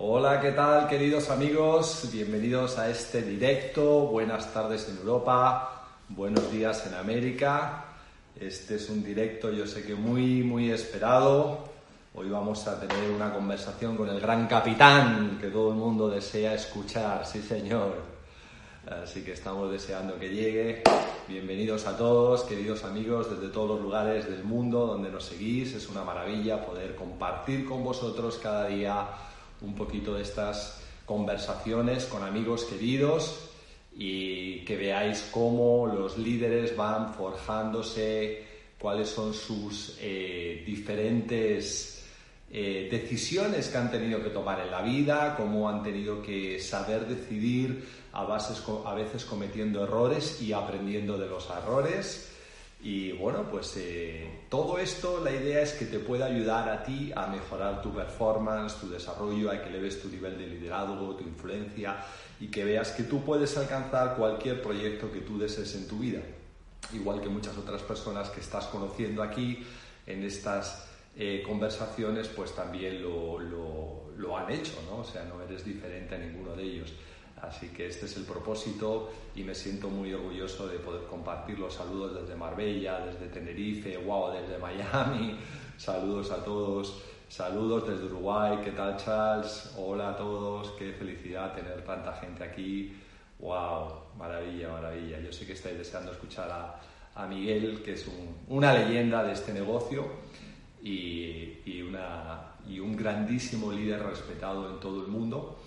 Hola, ¿qué tal queridos amigos? Bienvenidos a este directo. Buenas tardes en Europa, buenos días en América. Este es un directo, yo sé que muy, muy esperado. Hoy vamos a tener una conversación con el gran capitán que todo el mundo desea escuchar, sí señor. Así que estamos deseando que llegue. Bienvenidos a todos, queridos amigos, desde todos los lugares del mundo donde nos seguís. Es una maravilla poder compartir con vosotros cada día un poquito de estas conversaciones con amigos queridos y que veáis cómo los líderes van forjándose, cuáles son sus eh, diferentes eh, decisiones que han tenido que tomar en la vida, cómo han tenido que saber decidir a, a veces cometiendo errores y aprendiendo de los errores y bueno, pues eh, todo esto, la idea es que te pueda ayudar a ti a mejorar tu performance, tu desarrollo, a que leves tu nivel de liderazgo, tu influencia y que veas que tú puedes alcanzar cualquier proyecto que tú desees en tu vida. Igual que muchas otras personas que estás conociendo aquí en estas eh, conversaciones, pues también lo, lo, lo han hecho, ¿no? O sea, no eres diferente a ninguno de ellos. Así que este es el propósito y me siento muy orgulloso de poder compartir los saludos desde Marbella, desde Tenerife, wow, desde Miami. Saludos a todos. Saludos desde Uruguay. ¿Qué tal, Charles? Hola a todos. Qué felicidad tener tanta gente aquí. Wow, maravilla, maravilla. Yo sé que estáis deseando escuchar a, Miguel, que es una leyenda de este negocio y, y, un grandísimo líder respetado en todo el mundo.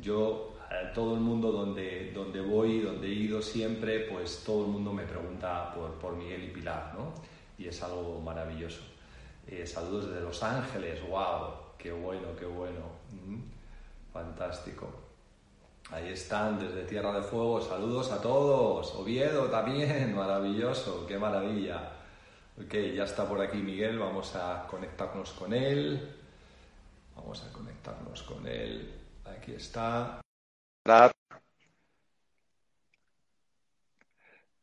Yo todo el mundo donde, donde voy, donde he ido siempre, pues todo el mundo me pregunta por, por Miguel y Pilar, ¿no? Y es algo maravilloso. Eh, saludos desde Los Ángeles, wow, qué bueno, qué bueno, fantástico. Ahí están, desde Tierra de Fuego, saludos a todos. Oviedo también, maravilloso, qué maravilla. Ok, ya está por aquí Miguel, vamos a conectarnos con él. Vamos a conectarnos con él. Aquí está.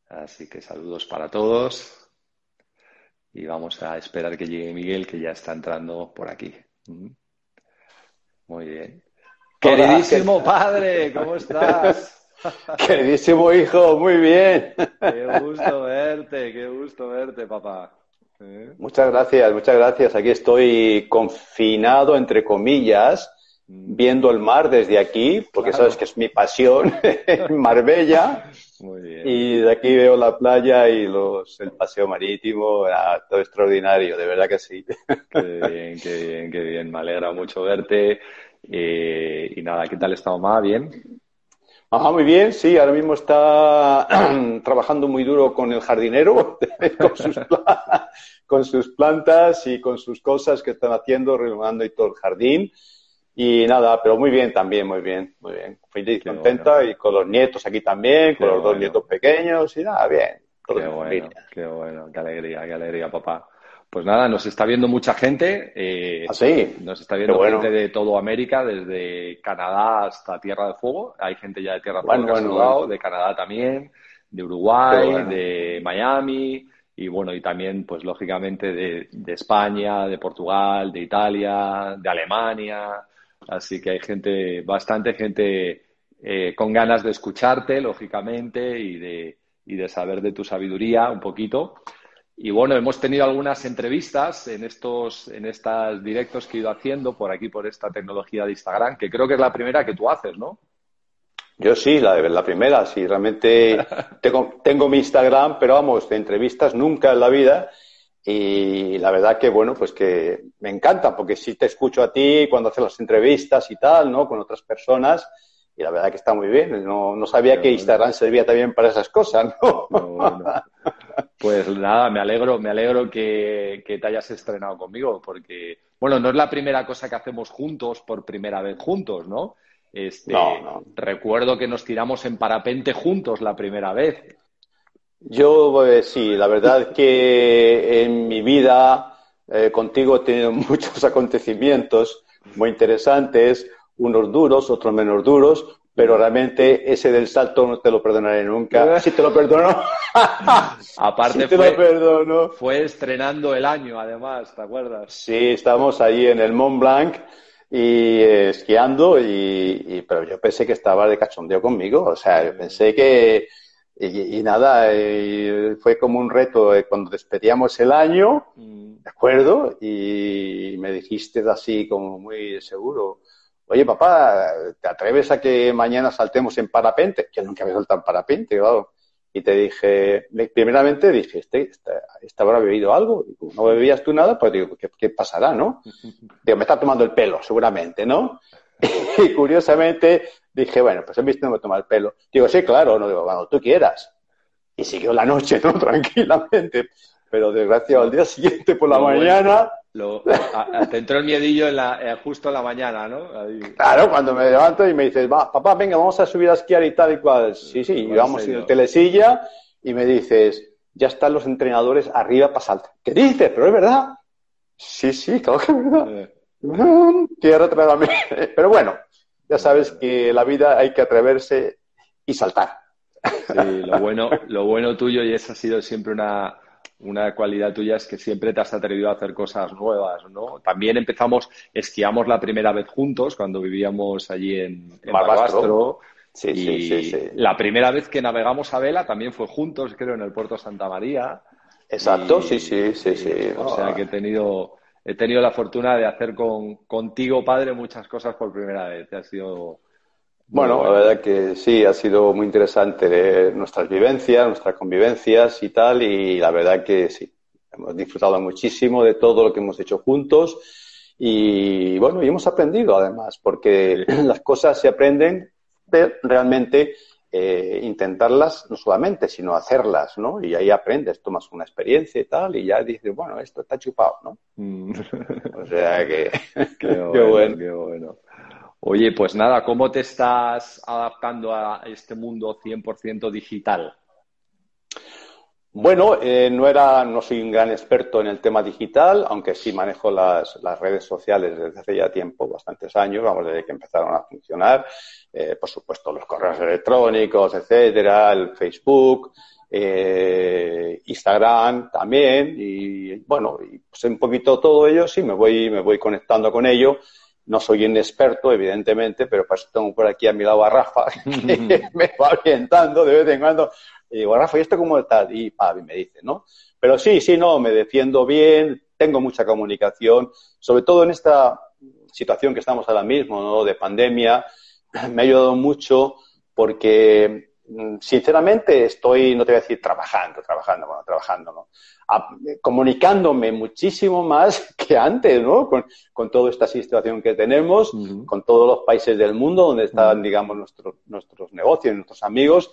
Así que saludos para todos y vamos a esperar que llegue Miguel, que ya está entrando por aquí. Muy bien. Queridísimo padre, ¿cómo estás? Queridísimo hijo, muy bien. Qué gusto verte, qué gusto verte, papá. ¿Eh? Muchas gracias, muchas gracias. Aquí estoy confinado, entre comillas, Mm. Viendo el mar desde aquí, porque sabes que es mi pasión, Marbella. Muy bien. Y de aquí veo la playa y los, el paseo marítimo, ah, todo extraordinario, de verdad que sí. Qué bien, qué bien, qué bien. Me alegra mucho verte. Eh, y nada, ¿qué tal está mamá? ¿Bien? Ajá, muy bien, sí, ahora mismo está trabajando muy duro con el jardinero, con sus, con sus plantas y con sus cosas que están haciendo, renovando y todo el jardín. Y nada, pero muy bien también, muy bien, muy bien. Feliz, contenta y con los nietos aquí también, con los dos nietos pequeños y nada, bien. Qué bueno, qué bueno, qué alegría, qué alegría, papá. Pues nada, nos está viendo mucha gente. Eh, ¿Ah, sí? Nos está viendo gente de todo América, desde Canadá hasta Tierra de Fuego. Hay gente ya de Tierra de Fuego bueno, de Canadá también, de Uruguay, de Miami y bueno, y también, pues lógicamente, de, de España, de Portugal, de Italia, de Alemania. Así que hay gente, bastante gente eh, con ganas de escucharte, lógicamente, y de, y de saber de tu sabiduría un poquito. Y bueno, hemos tenido algunas entrevistas en estos, en estos directos que he ido haciendo por aquí, por esta tecnología de Instagram, que creo que es la primera que tú haces, ¿no? Yo sí, la, la primera, sí, realmente tengo, tengo mi Instagram, pero vamos, de entrevistas nunca en la vida. Y la verdad que, bueno, pues que me encanta, porque sí te escucho a ti cuando haces las entrevistas y tal, ¿no? Con otras personas. Y la verdad que está muy bien. No, no sabía que Instagram servía también para esas cosas, ¿no? Pues nada, me alegro, me alegro que, que, te hayas estrenado conmigo, porque, bueno, no es la primera cosa que hacemos juntos por primera vez juntos, ¿no? Este, no, no. Recuerdo que nos tiramos en parapente juntos la primera vez. Yo eh, sí, la verdad que en mi vida eh, contigo he tenido muchos acontecimientos muy interesantes, unos duros, otros menos duros, pero realmente ese del salto no te lo perdonaré nunca. Sí te lo perdono. Aparte te fue, lo perdono. fue estrenando el año, además, ¿te acuerdas? Sí, estamos ahí en el Mont Blanc y eh, esquiando, y, pero yo pensé que estaba de cachondeo conmigo, o sea, pensé que, y, nada, fue como un reto cuando despedíamos el año, mm. ¿de acuerdo? Y me dijiste así como muy seguro, oye papá, ¿te atreves a que mañana saltemos en parapente? Que nunca había saltado en parapente, claro. Y te dije, primeramente dije, este, este, este, habrá bebido algo. no bebías tú nada, pues digo, ¿qué, pasará, no? Digo, me está tomando el pelo, seguramente, ¿no? Y curiosamente dije, bueno, pues he visto no me toma el pelo. Digo, sí, claro, no digo, cuando tú quieras. Y siguió la noche, ¿no? Tranquilamente. Pero desgraciado, al día siguiente por la mañana, lo, te entró el miedillo en la, eh, justo en la mañana, ¿no? Claro, cuando me levanto y me dices, va, papá, venga, vamos a subir a esquiar y tal y cual. Sí, sí, y vamos en el telesilla y me dices, ya están los entrenadores arriba para saltar. ¿Qué dices? Pero es verdad. Sí, sí, claro que es verdad. Eh. Tierra Pero bueno, ya sabes que la vida hay que atreverse y saltar. Sí, lo bueno, lo bueno tuyo y esa ha sido siempre una, una cualidad tuya es que siempre te has atrevido a hacer cosas nuevas, ¿no? También empezamos, esquiamos la primera vez juntos cuando vivíamos allí en, en Barbastro. Sí, sí, sí, La primera vez que navegamos a vela también fue juntos, creo, en el puerto Santa María. Exacto, sí, sí, sí, sí. O sea que he tenido, he tenido la fortuna de hacer con, contigo, padre, muchas cosas por primera vez. Ha sido bueno, la verdad que sí, ha sido muy interesante nuestras vivencias, nuestras convivencias y tal, y la verdad que sí, hemos disfrutado muchísimo de todo lo que hemos hecho juntos y bueno, y hemos aprendido además, porque las cosas se aprenden de realmente eh, intentarlas no solamente, sino hacerlas, ¿no? Y ahí aprendes, tomas una experiencia y tal, y ya dices, bueno, esto está chupado, ¿no? Mm. o sea que... qué bueno. Qué bueno. Oye, pues nada, ¿cómo te estás adaptando a este mundo 100% digital? Bueno, eh, no era, no soy un gran experto en el tema digital, aunque sí manejo las, redes sociales desde hace ya tiempo, bastantes años, vamos, desde que empezaron a funcionar. Eh, por supuesto, los correos electrónicos, etcétera, el Facebook, eh, Instagram también, y bueno, y pues un poquito todo ello, sí, me voy, me voy conectando con ello no soy un experto, evidentemente, pero pues tengo por aquí a mi lado a Rafa, que me va orientando de vez en cuando. Y digo, Rafa, ¿y esto cómo está? Y Pavi me dice, ¿no? Pero sí, sí, no, me defiendo bien, tengo mucha comunicación, sobre todo en esta situación que estamos ahora mismo, ¿no? De pandemia, me ha ayudado mucho porque, mm, sinceramente, estoy, no te voy a decir trabajando, trabajando, bueno, trabajando, ¿no? comunicándome muchísimo más que antes, ¿no? Con, con toda esta situación que tenemos, con todos los países del mundo donde están, digamos, nuestros, nuestros negocios, nuestros amigos.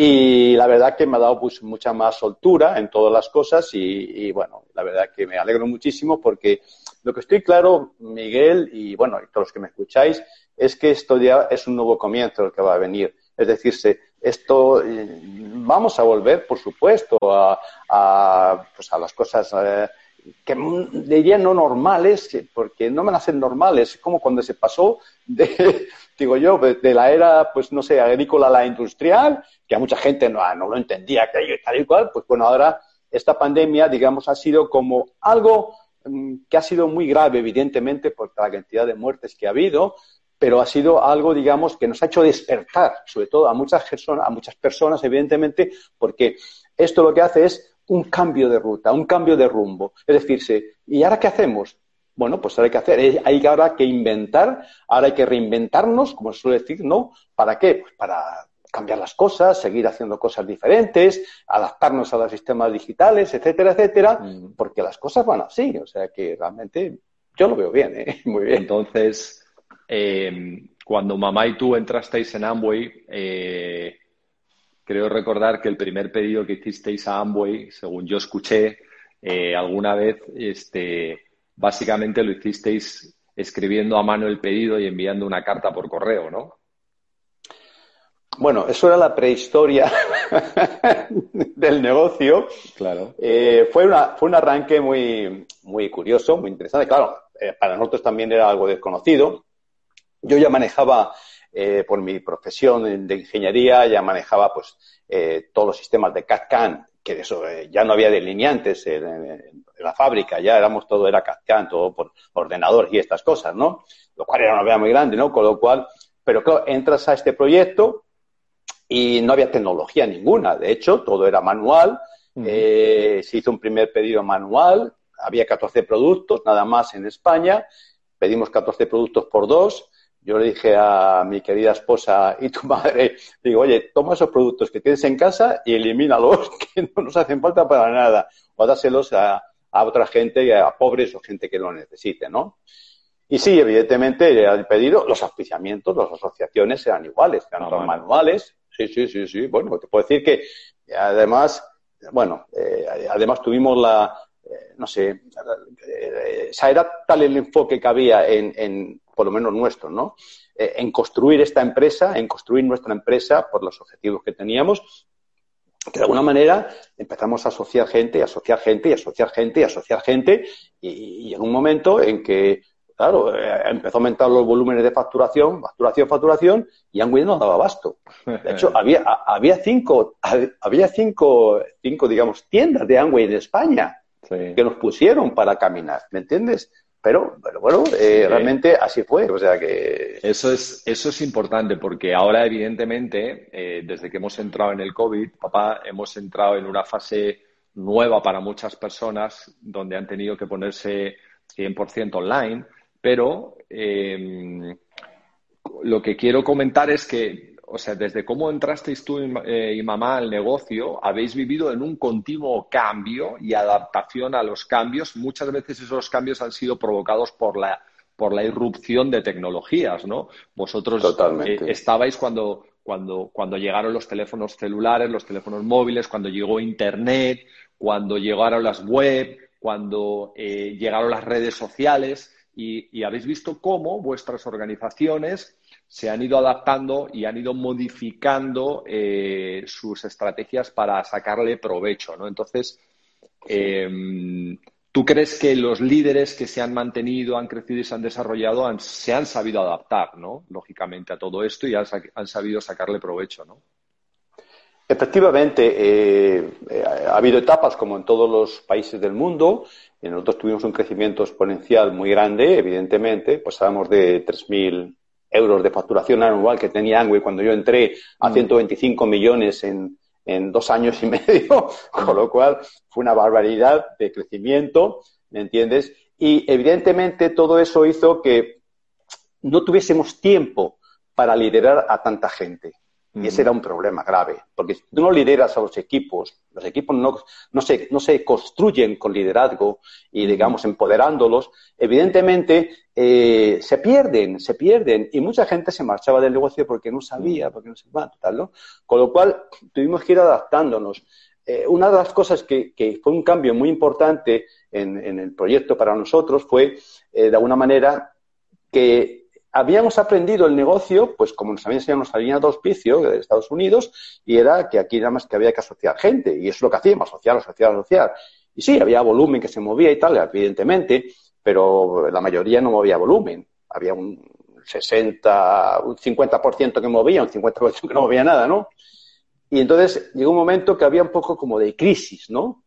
Y la verdad que me ha dado pues, mucha más soltura en todas las cosas y, bueno, la verdad que me alegro muchísimo porque lo que estoy claro, Miguel, y bueno, y todos los que me escucháis, es que esto ya es un nuevo comienzo el que va a venir. Es decir, esto eh, vamos a volver, por supuesto, a, pues a las cosas eh, que diría no normales, porque no a ser normales, como cuando se pasó de, digo yo, de la era, pues no sé, agrícola a la industrial, que a mucha gente no, no lo entendía, que tal y cual, pues bueno, ahora esta pandemia, digamos, ha sido como algo mm, que ha sido muy grave, evidentemente, por la cantidad de muertes que ha habido, pero ha sido algo, digamos, que nos ha hecho despertar, sobre todo a muchas personas, a muchas personas, evidentemente, porque esto lo que hace es un cambio de ruta, un cambio de rumbo. Es decir, ¿y ahora qué hacemos? Bueno, pues ahora hay que hacer, hay ahora que inventar, ahora hay que reinventarnos, como se suele decir, ¿no? ¿Para qué? Pues para cambiar las cosas, seguir haciendo cosas diferentes, adaptarnos a los sistemas digitales, etcétera, etcétera, mm. porque las cosas van así. O sea que realmente yo lo veo bien, ¿eh? Muy bien. Entonces, eh, cuando mamá y tú entrasteis en Amway, eh, creo recordar que el primer pedido que hicisteis a Amway, según yo escuché eh, alguna vez, este, básicamente lo hicisteis escribiendo a mano el pedido y enviando una carta por correo, ¿no? Bueno, eso era la prehistoria del negocio. Claro. fue, una, fue un arranque muy, muy curioso, muy interesante. Claro, para nosotros también era algo desconocido. Yo ya manejaba, eh, por mi profesión de ingeniería, ya manejaba pues eh, todos los sistemas de CAD-CAM, que de eso eh, ya no había delineantes en, la fábrica, ya éramos todo, era CAD todo por ordenador y estas cosas, ¿no? Lo cual era una novedad muy grande, ¿no? Con lo cual, pero claro, entras a este proyecto y no había tecnología ninguna. De hecho, todo era manual. Eh, se hizo un primer pedido manual. Había 14 productos, nada más en España. Pedimos 14 productos por dos. Yo le dije a mi querida esposa y tu madre, digo, oye, toma esos productos que tienes en casa y elimínalos, que no nos hacen falta para nada. O dáselos a, a otra gente, a pobres o gente que lo necesite, ¿no? Y sí, evidentemente, el pedido, los auspiciamientos, las asociaciones eran iguales, eran ah, manuales, Sí, sí, sí, sí. Bueno, te puedo decir que además, bueno, eh, además tuvimos la, eh, no sé, eh, era tal el enfoque que había en, en por lo menos nuestro, ¿no? en construir esta empresa, en construir nuestra empresa por los objetivos que teníamos, que de alguna manera empezamos a asociar gente, y asociar gente, y asociar gente, y asociar gente, y, y en un momento en que claro, eh, empezó a aumentar los volúmenes de facturación, facturación, facturación, y Angwin no daba abasto. De hecho, había, había cinco, había cinco, cinco, digamos, tiendas de Angwin en España que nos pusieron para caminar, ¿me entiendes? Pero, pero bueno, eh, realmente así fue, o sea que... Eso es, eso es importante porque ahora, evidentemente, eh, desde que hemos entrado en el COVID, papá, hemos entrado en una fase nueva para muchas personas donde han tenido que ponerse 100% online pero em, lo que quiero comentar es que, o sea, desde cómo entrasteis tú eh, y, mamá al negocio, habéis vivido en un continuo cambio y adaptación a los cambios. Muchas veces esos cambios han sido provocados por la, por la irrupción de tecnologías, ¿no? Vosotros eh, estabais cuando, cuando, cuando llegaron los teléfonos celulares, los teléfonos móviles, cuando llegó Internet, cuando llegaron las web, cuando eh, llegaron las redes sociales y, habéis visto cómo vuestras organizaciones se han ido adaptando y han ido modificando eh, sus estrategias para sacarle provecho, ¿no? Entonces, em, ¿tú crees que los líderes que se han mantenido, han crecido y se han desarrollado se han sabido adaptar, ¿no? Lógicamente a todo esto y han, sabido sacarle provecho, ¿no? Efectivamente, eh, eh, ha habido etapas como en todos los países del mundo nosotros tuvimos un crecimiento exponencial muy grande, evidentemente, pasábamos de 3.000 euros de facturación anual que tenía Angway cuando yo entré a 125 mm. millones en, en dos años y medio, con lo cual fue una barbaridad de crecimiento, ¿me entiendes? Y evidentemente todo eso hizo que no tuviésemos tiempo para liderar a tanta gente. Y ese era un problema grave, porque si tú no lideras a los equipos, los equipos no, no, se, no se construyen con liderazgo y, digamos, empoderándolos, evidentemente eh, se pierden, se pierden. Y mucha gente se marchaba del negocio porque no sabía, porque no se tal, ¿no? Con lo cual, tuvimos que ir adaptándonos. Eh, una de las cosas que, que, fue un cambio muy importante en, en el proyecto para nosotros fue, eh, de alguna manera, que habíamos aprendido el negocio, pues como nos habían enseñado nuestra línea de auspicio de Estados Unidos, y era que aquí nada más que había que asociar gente, y eso es lo que hacíamos, asociar, asociar, asociar. Y sí, había volumen que se movía y tal, evidentemente, pero la mayoría no movía volumen. Había un 60, un 50% que movía, un 50% que no movía nada, ¿no? Y entonces llegó un momento que había un poco como de crisis, ¿no?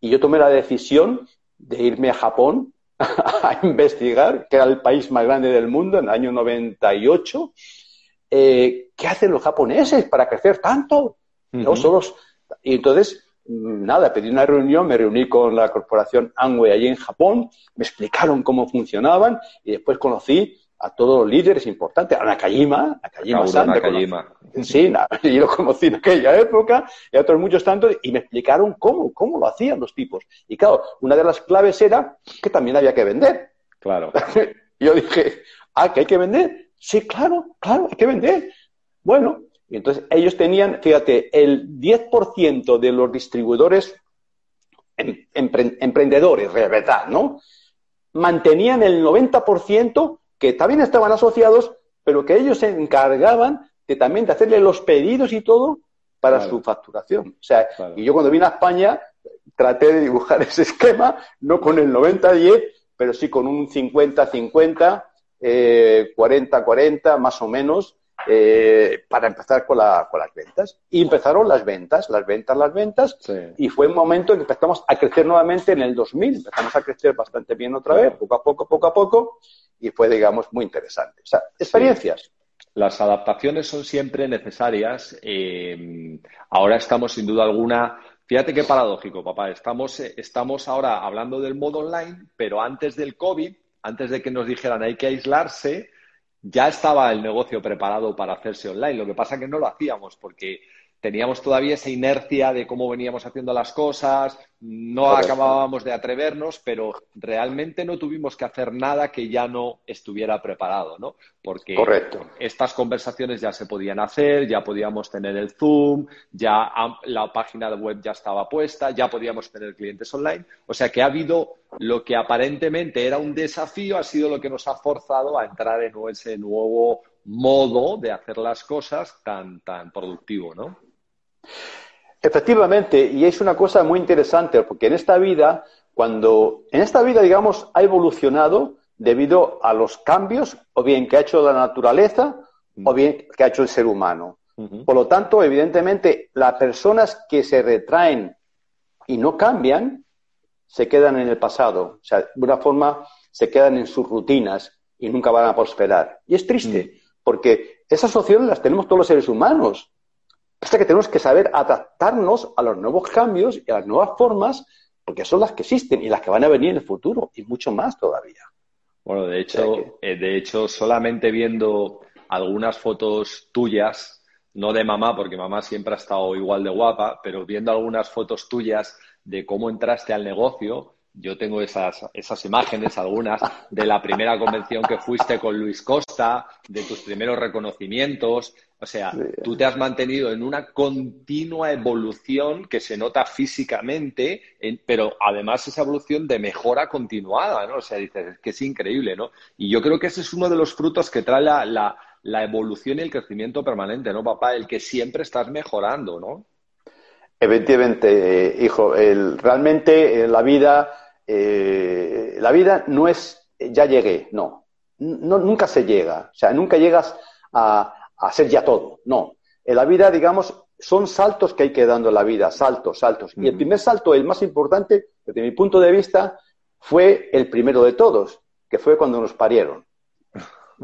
Y yo tomé la decisión de irme a Japón a investigar, que era el país más grande del mundo en el año 98. Eh, ¿Qué hacen los japoneses para crecer tanto? no Y entonces, mm, nada, pedí una reunión, me reuní con la corporación Amway allí en Japón, me explicaron cómo funcionaban y después conocí a todos los líderes importantes, a Nakajima, Nakajima San, Nakajima. Sí, yo lo conocí en aquella época, y a otros muchos tantos, y me explicaron cómo, cómo lo hacían los tipos. Y claro, una de las claves era que también había que vender. Claro. yo dije, ah, que hay que vender. Sí, claro, claro, hay que vender. Bueno, y entonces ellos tenían, fíjate, el 10% de los distribuidores em, emprendedores, verdad, ¿no? Mantenían el 90% que también estaban asociados, pero que ellos se encargaban de también de hacerle los pedidos y todo para su facturación. O sea, y yo cuando vine a España traté de dibujar ese esquema, no con el 90-10, pero sí con un 50-50, 40-40, eh, más o menos, eh, para empezar con, la, con, las ventas. Y empezaron las ventas, las ventas, las ventas, y fue un momento en que empezamos a crecer nuevamente en el 2000, empezamos a crecer bastante bien otra vez, poco a poco, poco a poco, y fue, digamos, muy interesante. O sea, experiencias. Las adaptaciones son siempre necesarias. Eh, ahora estamos, sin duda alguna, Fíjate qué paradójico, papá. Estamos, eh, estamos ahora hablando del modo online, pero antes del COVID, antes de que nos dijeran hay que aislarse, ya estaba el negocio preparado para hacerse online. Lo que pasa que no lo hacíamos porque teníamos todavía esa inercia de cómo veníamos haciendo las cosas, no acabábamos de atrevernos, pero realmente no tuvimos que hacer nada que ya no estuviera preparado, ¿no? Porque estas conversaciones ya se podían hacer, ya podíamos tener el Zoom, ya la página web ya estaba puesta, ya podíamos tener clientes online. O sea que ha habido lo que aparentemente era un desafío, ha sido lo que nos ha forzado a entrar en ese nuevo modo de hacer las cosas tan, tan productivo, ¿no? Efectivamente, y es una cosa muy interesante, porque en esta vida, cuando en esta vida, digamos, ha evolucionado debido a los cambios, o bien que ha hecho la naturaleza, o mm. bien que ha hecho el ser humano. Por lo tanto, evidentemente, las personas que se retraen y no cambian, se quedan en el pasado. O sea, de una forma, se quedan en sus rutinas y nunca van a prosperar. Y es triste, mm. porque esas opciones las tenemos todos los seres humanos. Hasta que tenemos que saber adaptarnos a los nuevos cambios y a las nuevas formas, porque son las que existen y las que van a venir en el futuro, y mucho más todavía. Bueno, de hecho, eh, de hecho, solamente viendo algunas fotos tuyas, no de mamá, porque mamá siempre ha estado igual de guapa, pero viendo algunas fotos tuyas de cómo entraste al negocio, yo tengo esas, esas imágenes, algunas, de la primera convención que fuiste con Luis Costa, de tus primeros reconocimientos. O sea, tú te has mantenido en una continua evolución que se nota físicamente, pero además esa evolución de mejora continuada, ¿no? O sea, dices, que es increíble, ¿no? Y yo creo que ese es uno de los frutos que trae la, la, la evolución y el crecimiento permanente, ¿no, papá? El que siempre estás mejorando, ¿no? Efectivamente, hijo, el, realmente la vida eh, la vida no es ya llegué, no. Nunca se llega, o sea, nunca llegas a, a ser ya todo, no. En la vida, digamos, son saltos que hay que dando en la vida, saltos, saltos. Y el primer salto, el más importante, desde mi punto de vista, fue el primero de todos, que fue cuando nos parieron.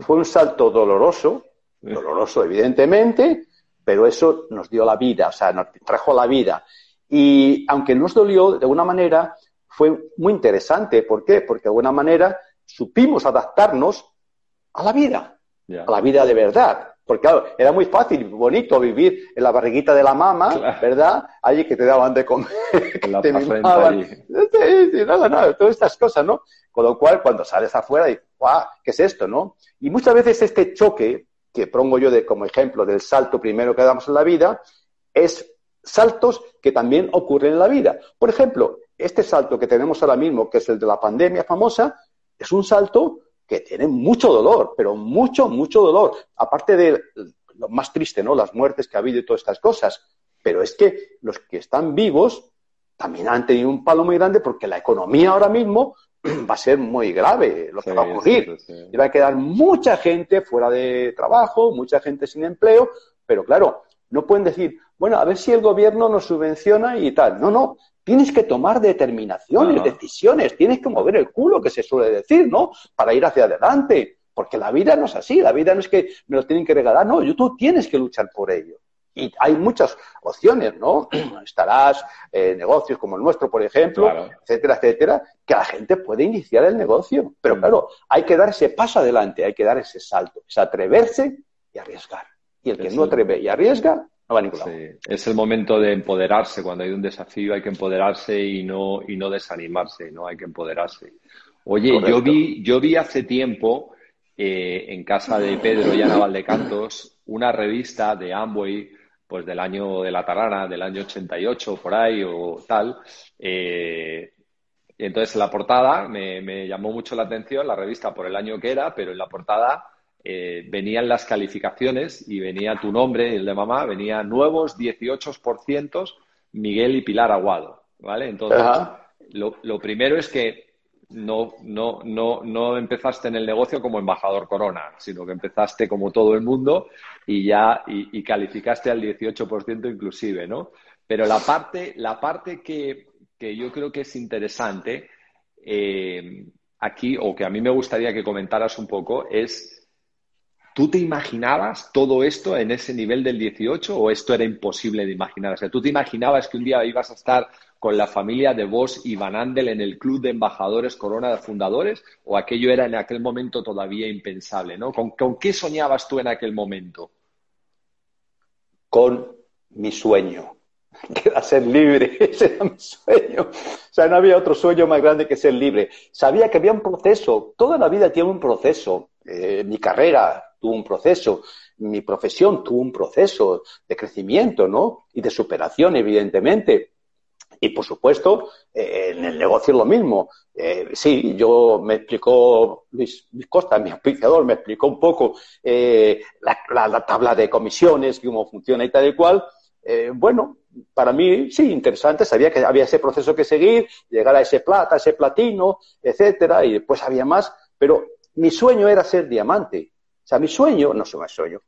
Fue un salto doloroso, doloroso evidentemente, pero eso nos dio la vida, o sea, nos trajo la vida. Y aunque nos dolió, de alguna manera, fue muy interesante. ¿Por qué? Porque de alguna manera supimos adaptarnos a la vida, a la vida de verdad. Porque claro, era muy fácil, bonito vivir en la barriguita de la mamá, ¿verdad? Allí que te daban de comer, que te mimaban. Sí, sí, nada, nada, todas estas cosas, ¿no? Con lo cual, cuando sales afuera, dices, ¡guau! ¿Qué es esto, no? Y muchas veces este choque, que pongo yo de, como ejemplo del salto primero que damos en la vida, es saltos que también ocurren en la vida. Por ejemplo, este salto que tenemos ahora mismo, que es el de la pandemia famosa, es un salto que tiene mucho dolor, pero mucho, mucho dolor. Aparte de lo más triste, ¿no? Las muertes que ha habido y todas estas cosas. Pero es que los que están vivos también han tenido un palo muy grande porque la economía ahora mismo va a ser muy grave lo que va a ocurrir. Y va a quedar mucha gente fuera de trabajo, mucha gente sin empleo, pero claro, no pueden decir, bueno, a ver si el gobierno nos subvenciona y tal. No, no, tienes que tomar determinaciones, decisiones, tienes que mover el culo, que se suele decir, ¿no? Para ir hacia adelante. Porque la vida no es así, la vida no es que me lo tienen que regalar, no, tú tienes que luchar por ello. Y hay muchas opciones, ¿no? Estarás eh, negocios como el nuestro, por ejemplo, etcétera, etcétera, que la gente puede iniciar el negocio. Pero mm. claro, hay que dar ese paso adelante, hay que dar ese salto, es atreverse y arriesgar. Y el que no atreve y arriesga, es el momento de empoderarse. Cuando hay un desafío hay que empoderarse y no, y no desanimarse, ¿no? Hay que empoderarse. Oye, yo vi, yo vi hace tiempo eh, en casa de Pedro y Ana Valdecantos una revista de Amway, pues del año de la Tarana, del año 88, por ahí o tal. Eh, entonces, en la portada me, me llamó mucho la atención la revista por el año que era, pero en la portada eh, venían las calificaciones y venía tu nombre, el de mamá, venía nuevos 18% Miguel y Pilar Aguado, ¿vale? Entonces, lo, primero es que no, no, no, no empezaste en el negocio como embajador corona, sino que empezaste como todo el mundo y ya y, calificaste al 18% inclusive, ¿no? Pero la parte, la parte que, yo creo que es interesante eh, aquí, o que a mí me gustaría que comentaras un poco, es ¿Tú te imaginabas todo esto en ese nivel del 18 o esto era imposible de imaginar? O sea, ¿tú te imaginabas que un día ibas a estar con la familia de Vos y Van Andel en el club de embajadores Corona de Fundadores o aquello era en aquel momento todavía impensable, ¿no? ¿Con, qué soñabas tú en aquel momento? Con mi sueño, que era ser libre, ese era mi sueño. O sea, no había otro sueño más grande que ser libre. Sabía que había un proceso, toda la vida tiene un proceso. Eh, mi carrera tuvo un proceso, mi profesión tuvo un proceso de crecimiento, ¿no? Y de superación, evidentemente. Y por supuesto, eh, en el negocio es lo mismo. Eh, sí, yo me explicó Luis, Costa, mi aplicador, me explicó un poco eh, la, tabla de comisiones, cómo funciona y tal y cual. bueno, para mí sí, interesante, sabía que había ese proceso que seguir, llegar a ese plata, ese platino, etcétera, y después había más, pero mi sueño era ser diamante. Sea, mi sueño, no soy mi sueño,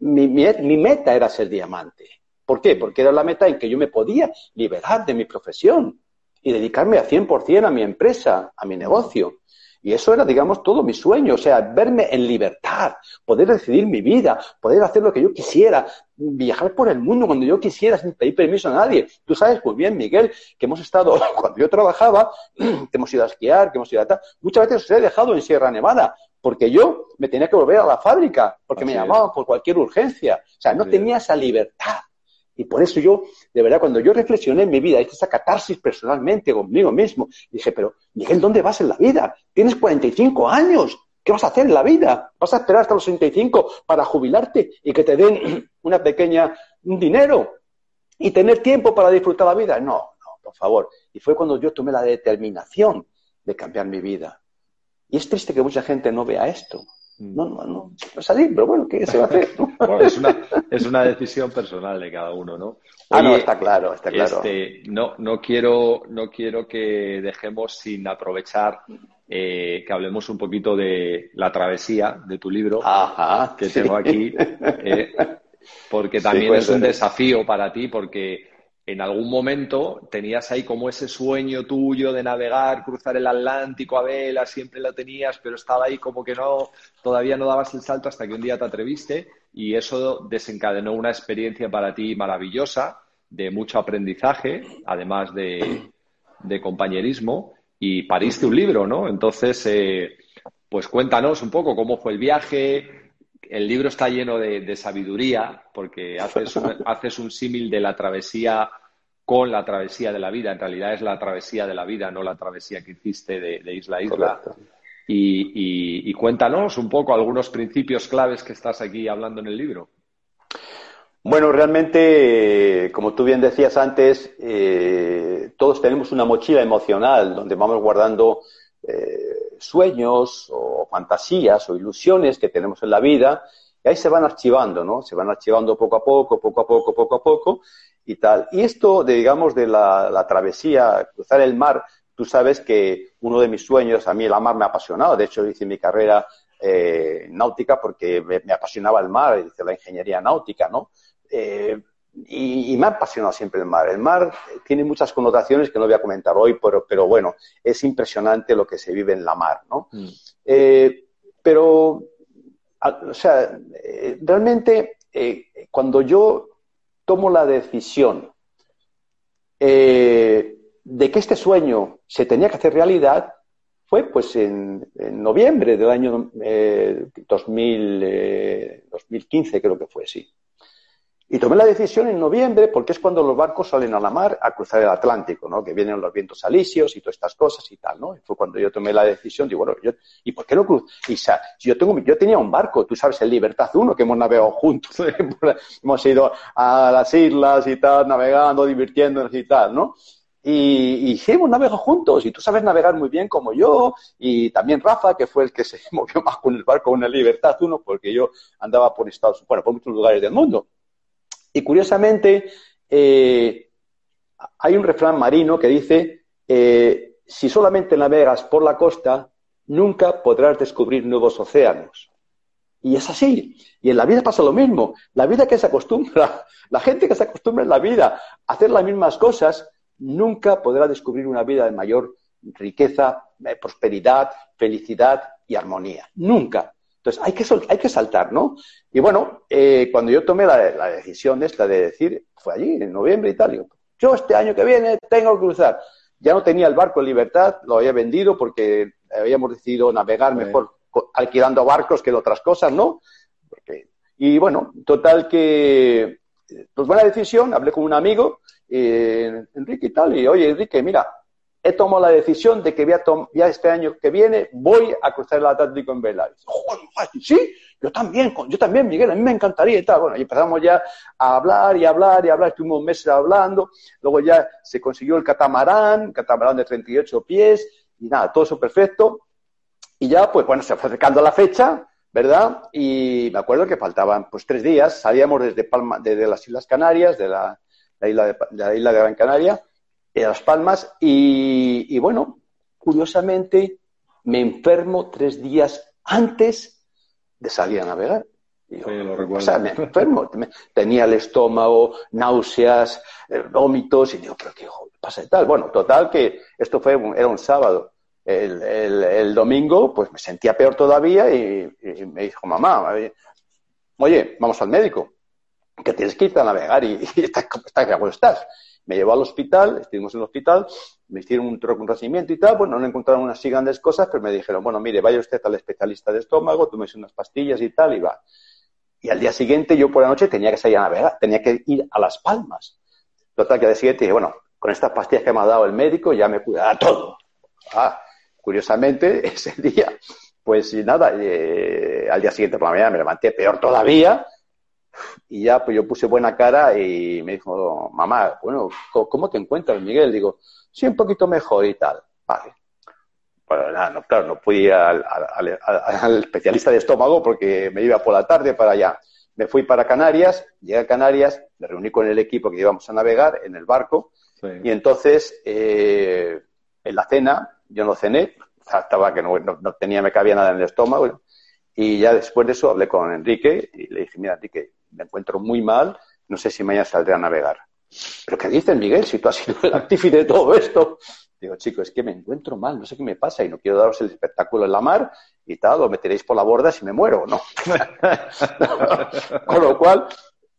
mi meta era ser diamante. ¿Por qué? Porque era la meta en que yo me podía liberar de mi profesión y dedicarme a 100% a mi empresa, a mi negocio. Y eso era, digamos, todo mi sueño, o sea, verme en libertad, poder decidir mi vida, poder hacer lo que yo quisiera, viajar por el mundo cuando yo quisiera sin pedir permiso a nadie. Tú sabes muy bien, Miguel, que hemos estado, cuando yo trabajaba, que hemos ido a esquiar, que hemos ido a tal, muchas veces os he dejado en Sierra Nevada, porque yo me tenía que volver a la fábrica, porque me llamaban por cualquier urgencia. O sea, no tenía esa libertad. Y por eso yo, de verdad, cuando yo reflexioné en mi vida, hice esa catarsis personalmente conmigo mismo, dije, pero Miguel, ¿dónde vas en la vida? Tienes 45 años. ¿Qué vas a hacer en la vida? ¿Vas a esperar hasta los 65 para jubilarte y que te den una pequeña, un dinero y tener tiempo para disfrutar la vida? No, no, por favor. Y fue cuando yo tomé la determinación de cambiar mi vida. Y es triste que mucha gente no vea esto. Mm. No, no, no, no salir, pero bueno, ¿qué se va a hacer? es, una, es una decisión personal de cada uno, ¿no? ah, no, está claro, está claro. Este, no, no, quiero, no quiero que dejemos sin aprovechar eh, que hablemos un poquito de la travesía de tu libro que tengo aquí, eh, porque también es un desafío para ti, porque en algún momento tenías ahí como ese sueño tuyo de navegar, cruzar el Atlántico a vela, siempre lo tenías, pero estaba ahí como que no, todavía no dabas el salto hasta que un día te atreviste y eso desencadenó una experiencia para ti maravillosa, de mucho aprendizaje, además de, compañerismo, y pariste un libro, ¿no? Entonces, eh, pues cuéntanos un poco cómo fue el viaje, el libro está lleno de, sabiduría porque haces un, haces un símil de la travesía con la travesía de la vida. En realidad es la travesía de la vida, no la travesía que hiciste de, isla a isla. Y, cuéntanos un poco algunos principios claves que estás aquí hablando en el libro. Bueno, realmente, como tú bien decías antes, eh, todos tenemos una mochila emocional donde vamos guardando eh, sueños o fantasías o ilusiones que tenemos en la vida y ahí se van archivando, ¿no? Se van archivando poco a poco, poco a poco, poco a poco y tal. Y esto, de, digamos, de la, travesía, cruzar el mar, tú sabes que uno de mis sueños, a mí el mar me ha apasionado, de hecho hice mi carrera eh, náutica porque me, apasionaba el mar, hice la ingeniería náutica, ¿no? Eh, y, me ha apasionado siempre el mar. El mar tiene muchas connotaciones que no voy a comentar hoy, pero, pero bueno, es impresionante lo que se vive en la mar, ¿no? Mm. Eh, pero, o sea, eh, realmente eh, cuando yo tomo la decisión de que este sueño se tenía que hacer realidad, fue pues en, noviembre del año 2000, 2015, creo que fue, sí. Y tomé la decisión en noviembre porque es cuando los barcos salen a la mar a cruzar el Atlántico, ¿no? Que vienen los vientos alisios y todas estas cosas y tal, ¿no? Fue cuando yo tomé la decisión, digo, bueno, yo, ¿y por qué no cruzo? Y yo tengo, yo tenía un barco, tú sabes, el Libertad 1, que hemos navegado juntos, hemos ido a las islas y tal, navegando, divirtiéndonos y tal, ¿no? Y, y hemos navegado juntos, y tú sabes navegar muy bien como yo, y también Rafa, que fue el que se movió más con el barco el Libertad 1, porque yo andaba por Estados Unidos, bueno, por muchos lugares del mundo. Y curiosamente, eh, hay un refrán marino que dice, eh, si solamente navegas por la costa, nunca podrás descubrir nuevos océanos. Y es así. Y en la vida pasa lo mismo. La vida que se acostumbra, la gente que se acostumbra en la vida a hacer las mismas cosas, nunca podrá descubrir una vida de mayor riqueza, eh, prosperidad, felicidad y armonía. Nunca. Entonces hay que, hay que saltar, ¿no? Y bueno, eh, cuando yo tomé la, la, decisión esta de decir, fue allí, en noviembre y tal, yo este año que viene tengo que cruzar. Ya no tenía el barco en libertad, lo había vendido porque habíamos decidido navegar mejor alquilando barcos que de otras cosas, ¿no? y bueno, total que, pues buena decisión, hablé con un amigo, eh, Enrique y tal, y oye, Enrique, mira, he tomado la decisión de que voy a ya este año que viene voy a cruzar el Atlántico en vela. sí, yo también, yo también, Miguel, a mí me encantaría y tal. Bueno, y empezamos ya a hablar y hablar y hablar, estuvimos meses hablando, luego ya se consiguió el catamarán, catamarán de 38 pies, y nada, todo eso perfecto. Y ya, pues bueno, se fue acercando la fecha, ¿verdad? Y me acuerdo que faltaban pues tres días, salíamos desde, Palma, desde las Islas Canarias, de la, isla de, la isla de Gran Canaria, de Las Palmas, y, bueno, curiosamente me enfermo tres días antes de salir a navegar. o sea, me enfermo, tenía el estómago, náuseas, eh, vómitos, y digo, pero qué pasa y tal. Bueno, total que esto fue, era un sábado. El, el, domingo, pues me sentía peor todavía y, me dijo, mamá, oye, vamos al médico, que tienes que irte a navegar y, y estás, estás, estás. Me llevó al hospital, estuvimos en el hospital, me hicieron un reconocimiento y tal, bueno, no encontraron unas grandes cosas, pero me dijeron, bueno, mire, vaya usted al especialista de estómago, tómese unas pastillas y tal, y va. Y al día siguiente, yo por la noche tenía que salir a navegar, tenía que ir a Las Palmas. Total, que al día siguiente dije, bueno, con estas pastillas que me ha dado el médico ya me cuidará todo. Ah, Curiosamente, ese día, pues nada, eh, al día siguiente por la mañana me levanté peor todavía y ya pues yo puse buena cara y me dijo, mamá, bueno, ¿cómo te encuentras, Miguel? Digo, sí, un poquito mejor y tal. Vale. Bueno, nada, no, claro, no pude ir al, especialista de estómago porque me iba por la tarde para allá. Me fui para Canarias, llegué a Canarias, me reuní con el equipo que íbamos a navegar en el barco y entonces eh, en la cena yo no cené, estaba que no, no, tenía, me cabía nada en el estómago. Y ya después de eso hablé con Enrique y le dije, mira, Enrique, me encuentro muy mal, no sé si mañana saldré a navegar. ¿Pero qué dices, Miguel, si tú has sido el artífice de todo esto? Digo, chicos, es que me encuentro mal, no sé qué me pasa y no quiero daros el espectáculo en la mar y tal, o me tiréis por la borda si me muero, ¿no? Con lo cual,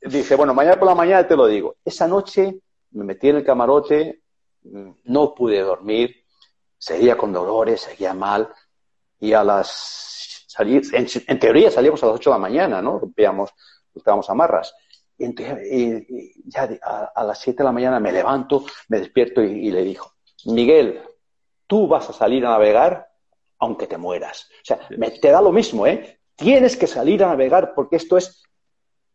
dije, bueno, mañana por la mañana te lo digo. Esa noche me metí en el camarote, no pude dormir, seguía con dolores, seguía mal, y a las salir, en, teoría salíamos a las 8 de la mañana, ¿no? Rompíamos, buscábamos amarras. Y, y, ya a, las 7 de la mañana me levanto, me despierto y, le digo, Miguel, tú vas a salir a navegar aunque te mueras. O sea, me, te da lo mismo, ¿eh? Tienes que salir a navegar porque esto es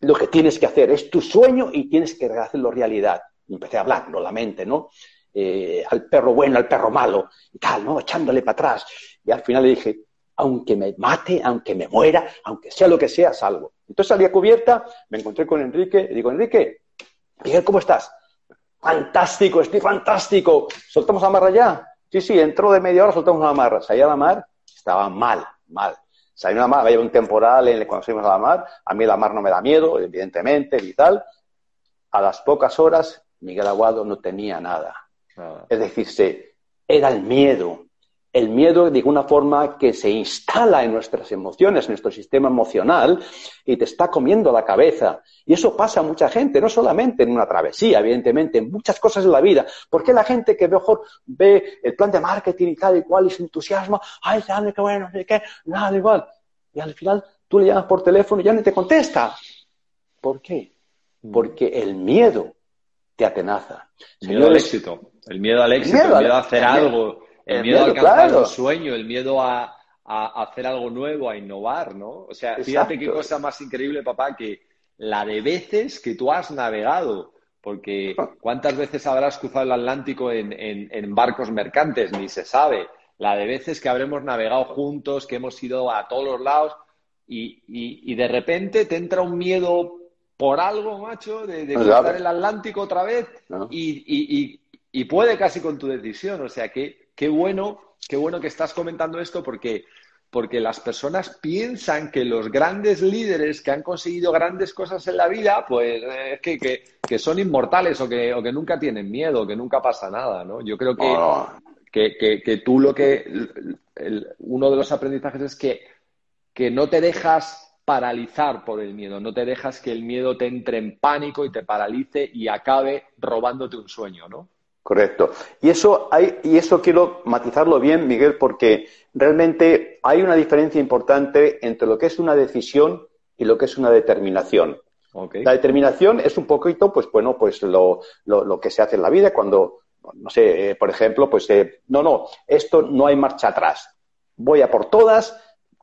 lo que tienes que hacer, es tu sueño y tienes que hacerlo realidad. Y empecé a hablarlo, la mente, ¿no? Eh, al perro bueno, al perro malo, y tal, ¿no? Echándole para atrás. Y al final le dije, aunque me mate, aunque me muera, aunque sea lo que sea, salvo. Entonces salí a cubierta, me encontré con Enrique y digo, Enrique, Miguel, ¿cómo estás? Fantástico, estoy fantástico. ¿Soltamos la marra ya? Sí, sí, entró de media hora, soltamos la marra. Salí a la mar, estaba mal, mal. Salí a la mar, había un temporal en el, cuando salimos a la mar. A mí la mar no me da miedo, evidentemente, y tal. A las pocas horas, Miguel Aguado no tenía nada es decir, era el miedo. El miedo de una forma que se instala en nuestras emociones, en nuestro sistema emocional, y te está comiendo la cabeza. Y eso pasa a mucha gente, no solamente en una travesía, evidentemente, en muchas cosas de la vida. ¿Por qué la gente que mejor ve el plan de marketing y tal y cual y se entusiasma, ay, ya, qué bueno, qué, nada igual. Y al final tú le llamas por teléfono y ya no te contesta. ¿Por qué? Mm. Porque el miedo te atenaza. El miedo al éxito, el miedo al éxito, el miedo, a hacer algo, el, miedo, a alcanzar un sueño, el miedo a, hacer algo nuevo, a innovar, ¿no? O sea, fíjate qué cosa más increíble, papá, que la de veces que tú has navegado. Porque ¿cuántas veces habrás cruzado el Atlántico en, barcos mercantes? Ni se sabe. La de veces que habremos navegado juntos, que hemos ido a todos los lados y, y de repente te entra un miedo por algo, macho, de, cruzar el Atlántico otra vez y, puede casi con tu decisión. O sea que qué bueno, qué bueno que estás comentando esto porque, porque las personas piensan que los grandes líderes que han conseguido grandes cosas en la vida, pues eh, que, que, son inmortales o que, o que nunca tienen miedo, que nunca pasa nada, ¿no? Yo creo que, que, que, tú lo que, uno de los aprendizajes es que, que no te dejas paralizar por el miedo, no te dejas que el miedo te entre en pánico y te paralice y acabe robándote un sueño, ¿no? Correcto. Y eso hay, y eso quiero matizarlo bien, Miguel, porque realmente hay una diferencia importante entre lo que es una decisión y lo que es una determinación. La determinación es un poquito, pues bueno, pues lo, lo, que se hace en la vida cuando, no sé, eh, por ejemplo, pues eh, no, no, esto no hay marcha atrás. Voy a por todas,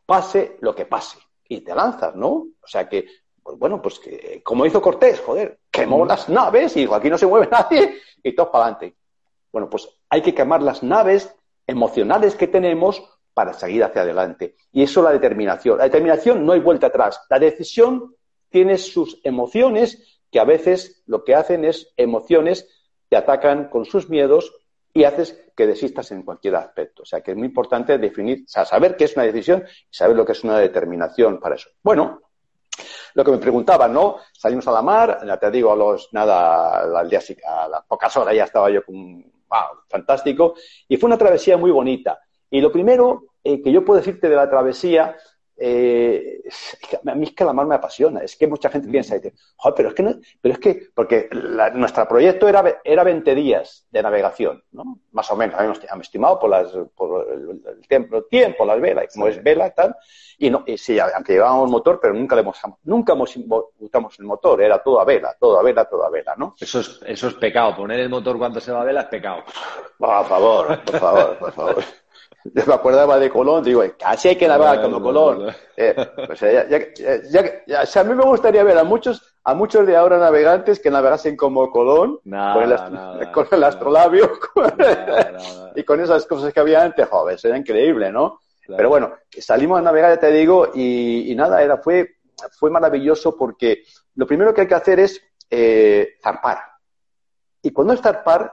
pase lo que pase y te lanzas, ¿no? O sea que, pues bueno, pues que, como hizo Cortés, joder, quemó las naves y dijo, aquí no se mueve nadie y todo para adelante. Bueno, pues hay que quemar las naves emocionales que tenemos para seguir hacia adelante. Y eso es la determinación. La determinación no hay vuelta atrás. La decisión tiene sus emociones que a veces lo que hacen es emociones te atacan con sus miedos y haces que desistas en cualquier aspecto. O sea, que es muy importante definir, o sea, saber qué es una decisión y saber lo que es una determinación para eso. Bueno, lo que me preguntaban, ¿no? Salimos a la mar, ya te digo, a los, nada, al día, a las pocas horas ya estaba yo con, wow, fantástico. Y fue una travesía muy bonita. Y lo primero eh, que yo puedo decirte de la travesía eh, a mí es que la mar me apasiona. Es que mucha gente piensa, Joder, pero es que, no, pero es que porque nuestro proyecto era, era 20 días de navegación, ¿no? Más o menos, habíamos, estimado por, las, por el, tiempo, tiempo, las velas, como es vela y tal. Y, no, y sí, aunque llevábamos motor, pero nunca le hemos, nunca hemos usamos el motor, era todo a vela, todo a vela, todo a vela, ¿no? Eso es, eso es pecado, poner el motor cuando se va a vela es pecado. Por favor, por favor, por favor. Yo me acordaba de Colón, digo, casi hay que navegar como Colón. Eh, pues, a mí me gustaría ver a muchos, a muchos de ahora navegantes que navegasen como Colón, con, el, astrolabio y con esas cosas que había antes, joder, sería increíble, ¿no? Pero bueno, salimos a navegar, ya te digo, y, nada, era, fue, fue maravilloso porque lo primero que hay que hacer es eh, zarpar. Y cuando es zarpar,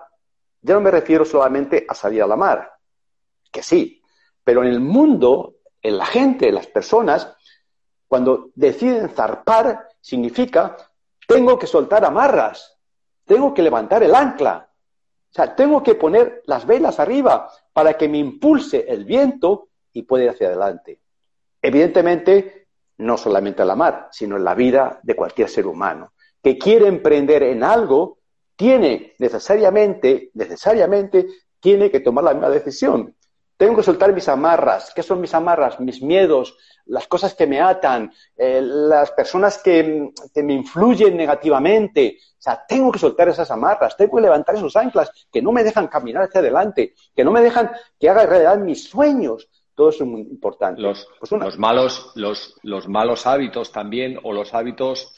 ya no me refiero solamente a salir a la mar, que sí. Pero en el mundo, en la gente, en las personas, cuando deciden zarpar, significa tengo que soltar amarras, tengo que levantar el ancla, o sea, tengo que poner las velas arriba para que me impulse el viento y pueda ir hacia adelante. Evidentemente, no solamente en la mar, sino en la vida de cualquier ser humano que quiere emprender en algo, tiene necesariamente, necesariamente, tiene que tomar la misma decisión. Tengo que soltar mis amarras. ¿Qué son mis amarras? Mis miedos, las cosas que me atan, eh, las personas que, me influyen negativamente. O sea, tengo que soltar esas amarras, tengo que levantar esos anclas que no me dejan caminar hacia adelante, que no me dejan que haga realidad mis sueños. Todo eso es muy importante. Los, pues los, malos, los, los malos hábitos también, o los hábitos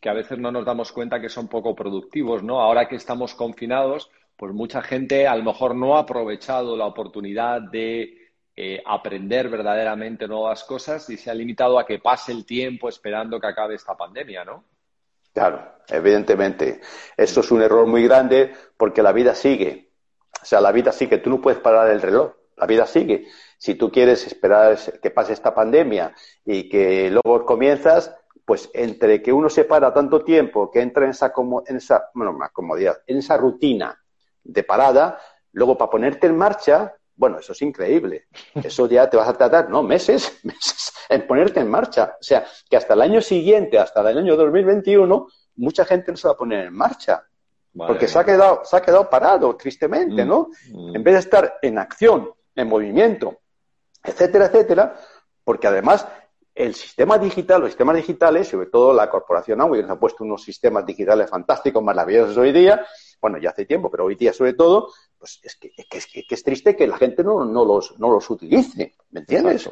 que a veces no nos damos cuenta que son poco productivos, ¿no? Ahora que estamos confinados, pues mucha gente a lo mejor no ha aprovechado la oportunidad de eh, aprender verdaderamente nuevas cosas y se ha limitado a que pase el tiempo esperando que acabe esta pandemia, ¿no? Claro, evidentemente. Esto es un error muy grande porque la vida sigue. O sea, la vida sigue. Tú no puedes parar el reloj. La vida sigue. Si tú quieres esperar que pase esta pandemia y que luego comienzas, pues entre que uno se para tanto tiempo, que entra en esa, en esa, bueno, comodidad, en esa rutina de parada, luego para ponerte en marcha, bueno, eso es increíble. Eso ya te vas a tratar, ¿no? Meses, meses en ponerte en marcha. O sea, que hasta el año siguiente, hasta el año 2021, mucha gente no se va a poner en marcha. porque se ha, quedado, se ha quedado parado, tristemente, mm, ¿no? Mm. En vez de estar en acción, en movimiento, etcétera, etcétera, porque además el sistema digital, los sistemas digitales, sobre todo la corporación Amway, nos ha puesto unos sistemas digitales fantásticos, maravillosos hoy día, bueno, ya hace tiempo, pero hoy día sobre todo, pues es que es, que, es triste que la gente no, no, los, no los utilice, ¿me entiendes?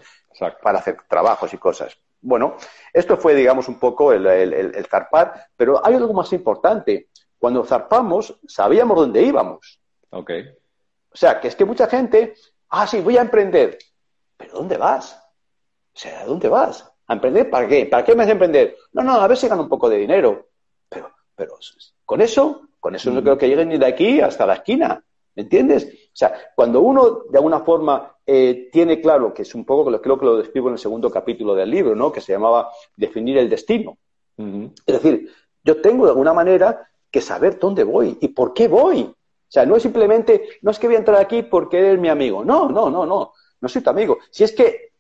Para hacer trabajos y cosas. Bueno, esto fue, digamos, un poco el, el, zarpar, pero hay algo más importante. Cuando zarpamos, sabíamos dónde íbamos. Ok. O sea, que es que mucha gente, ah, sí, voy a emprender. ¿Pero dónde vas? O sea, ¿dónde vas? ¿A emprender para qué? ¿Para qué me hace emprender? No, no, a ver si gano un poco de dinero. Pero, pero, con eso con eso no mm. creo que lleguen ni de aquí hasta la esquina. ¿Me entiendes? O sea, cuando uno de alguna forma eh, tiene claro, que es un poco, creo que lo describo en el segundo capítulo del libro, ¿no? Que se llamaba Definir el destino. Es decir, yo tengo de alguna manera que saber dónde voy y por qué voy. O sea, no es simplemente, no es que voy a entrar aquí porque eres mi amigo. No, no, no, no. No soy tu amigo. Si es que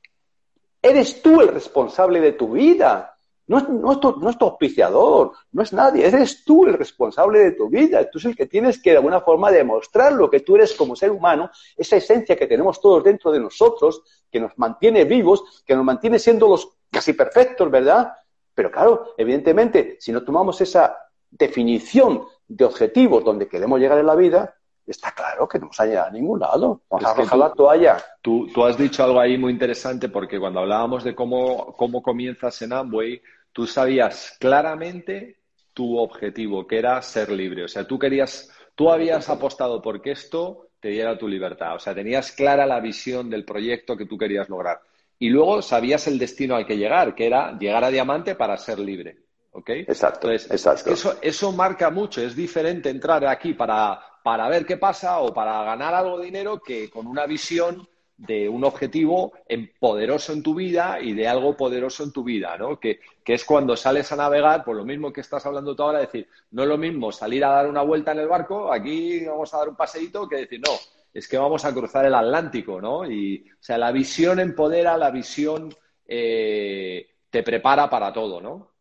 eres tú el responsable de tu vida. No es, no, tu, no es, tu, auspiciador, no es nadie, eres tú el responsable de tu vida. Tú es el que tienes que de alguna forma demostrar lo que tú eres como ser humano, esa esencia que tenemos todos dentro de nosotros, que nos mantiene vivos, que nos mantiene siendo los casi perfectos, ¿verdad? Pero claro, evidentemente, si no tomamos esa definición de objetivos donde queremos llegar en la vida, está claro que no vamos a llegar a ningún lado. Vamos a arrojar la toalla. Tú, tú, has dicho algo ahí muy interesante porque cuando hablábamos de cómo, cómo comienzas en Amway, tú sabías claramente tu objetivo, que era ser libre. O sea, tú querías, tú habías apostado porque esto te diera tu libertad. O sea, tenías clara la visión del proyecto que tú querías lograr. Y luego sabías el destino al que llegar, que era llegar a diamante para ser libre. ¿Ok? Exacto. exacto. Eso, eso marca mucho. Es diferente entrar aquí para, para ver qué pasa o para ganar algo de dinero que con una visión de un objetivo poderoso en tu vida y de algo poderoso en tu vida, ¿no? Que, es cuando sales a navegar, por lo mismo que estás hablando tú ahora, decir, no es lo mismo salir a dar una vuelta en el barco, aquí vamos a dar un paseíto, que decir, no, es que vamos a cruzar el Atlántico, ¿no? Y, o sea, la visión empodera, la visión eh, te prepara para todo, ¿no?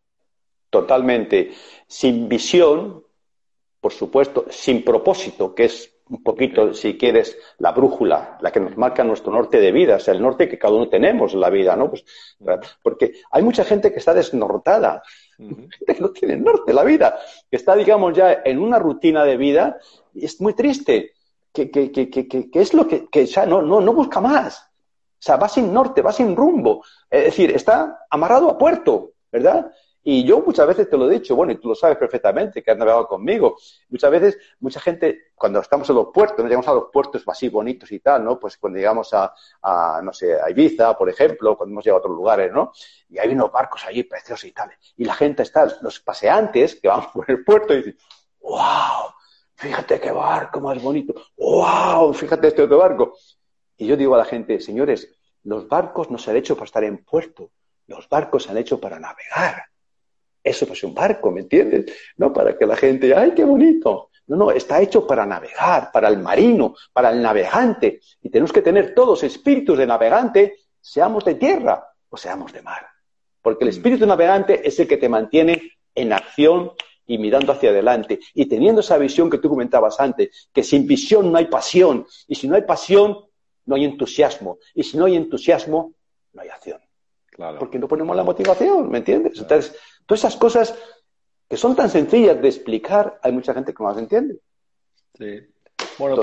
Totalmente. Sin visión, por supuesto, sin propósito, que es un poquito, si quieres, la brújula, la que nos marca nuestro norte de vida, o sea, el norte que cada uno tenemos en la vida, ¿no? Pues, porque hay mucha gente que está desnortada, gente que no tiene norte en la vida, que está, digamos, ya en una rutina de vida y es muy triste, que, que, que, que es lo que, que ya no, no, no busca más. O sea, va sin norte, va sin rumbo. Es decir, está amarrado a puerto, ¿verdad? Y yo muchas veces te lo he dicho, bueno, y tú lo sabes perfectamente, que has navegado conmigo. Muchas veces, mucha gente, cuando estamos en los puertos, no llegamos a los puertos así bonitos y tal, ¿no? Pues cuando llegamos a, no sé, a Ibiza, por ejemplo, cuando hemos llegado a otros lugares, ¿no? Y hay unos barcos allí preciosos y tal. Y la gente está, los paseantes que van por el puerto y dicen, ¡wow! Fíjate qué barco más bonito. ¡Wow! Fíjate este otro barco. Y yo digo a la gente, señores, los barcos no se han hecho para estar en puerto, los barcos se han hecho para navegar. Eso es un barco, ¿me entiendes? No para que la gente, ¡ay, qué bonito! No, no, está hecho para navegar, para el marino, para el navegante. Y tenemos que tener todos espíritus de navegante, seamos de tierra o seamos de mar. Porque el mm. espíritu navegante es el que te mantiene en acción y mirando hacia adelante y teniendo esa visión que tú comentabas antes, que sin visión no hay pasión y si no hay pasión no hay entusiasmo y si no hay entusiasmo no hay acción. Claro. Porque no ponemos la motivación, ¿me entiendes? Entonces, Todas esas cosas que son tan sencillas de explicar, hay mucha gente que no las entiende. Sí. Bueno,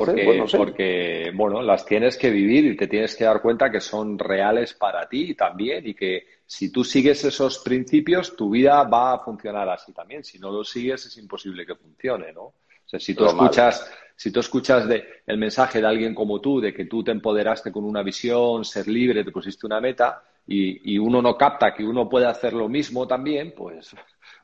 porque, bueno, las tienes que vivir y te tienes que dar cuenta que son reales para ti también y que si tú sigues esos principios, tu vida va a funcionar así también. Si no lo sigues, es imposible que funcione, ¿no? O sea, si tú escuchas, si tú escuchas de, el mensaje de alguien como tú, de que tú te empoderaste con una visión, ser libre, te pusiste una meta, y, uno no capta que uno puede hacer lo mismo también, pues,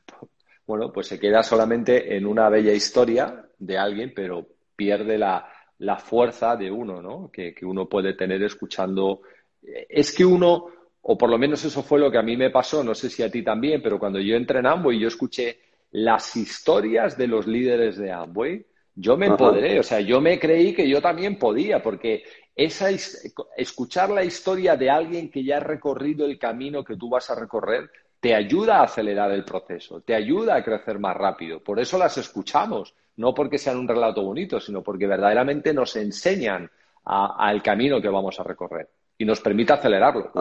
bueno, pues se queda solamente en una bella historia de alguien, pero pierde la, la fuerza de uno, ¿no? Que, que, uno puede tener escuchando. Es que uno, o por lo menos eso fue lo que a mí me pasó, no sé si a ti también, pero cuando yo entré en Amway, yo escuché las historias de los líderes de Amway, yo me empoderé, o sea, yo me creí que yo también podía, porque esa, escuchar la historia de alguien que ya ha recorrido el camino que tú vas a recorrer te ayuda a acelerar el proceso, te ayuda a crecer más rápido. Por eso las escuchamos, no porque sean un relato bonito, sino porque verdaderamente nos enseñan al camino que vamos a recorrer y nos permite acelerarlo.